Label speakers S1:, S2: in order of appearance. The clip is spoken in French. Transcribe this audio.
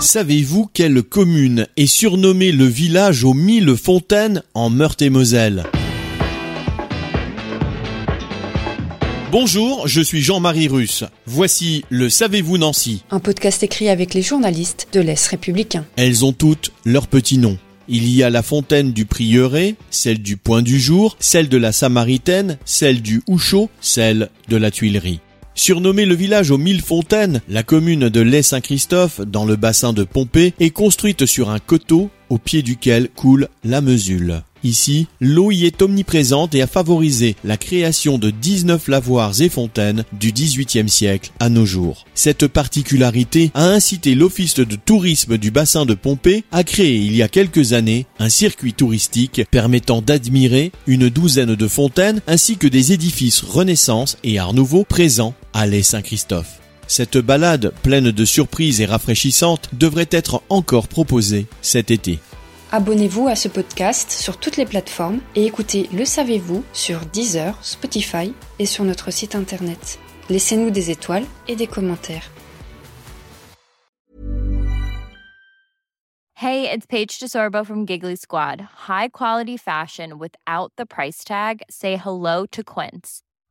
S1: Savez-vous quelle commune est surnommée le village aux mille fontaines en Meurthe-et-Moselle? Bonjour, je suis Jean-Marie Russe. Voici le Savez-vous Nancy
S2: Un podcast écrit avec les journalistes de l'Est républicain.
S1: Elles ont toutes leur petit nom. Il y a la fontaine du Prieuré, celle du Point du Jour, celle de la Samaritaine, celle du Houchot, celle de la Tuilerie. Surnommé le village aux mille fontaines, la commune de Lay-Saint-Christophe, dans le bassin de Pompée, est construite sur un coteau au pied duquel coule la Mesule. Ici, l'eau y est omniprésente et a favorisé la création de 19 lavoirs et fontaines du XVIIIe siècle à nos jours. Cette particularité a incité l'Office de tourisme du bassin de Pompée à créer il y a quelques années un circuit touristique permettant d'admirer une douzaine de fontaines ainsi que des édifices Renaissance et Art Nouveau présents à l'Est Saint-Christophe. Cette balade pleine de surprises et rafraîchissante devrait être encore proposée cet été.
S2: Abonnez-vous à ce podcast sur toutes les plateformes et écoutez Le Savez-vous sur Deezer, Spotify et sur notre site internet. Laissez-nous des étoiles et des commentaires.
S3: Hey, it's Paige DeSorbo from Giggly Squad. High quality fashion without the price tag. Say hello to Quince.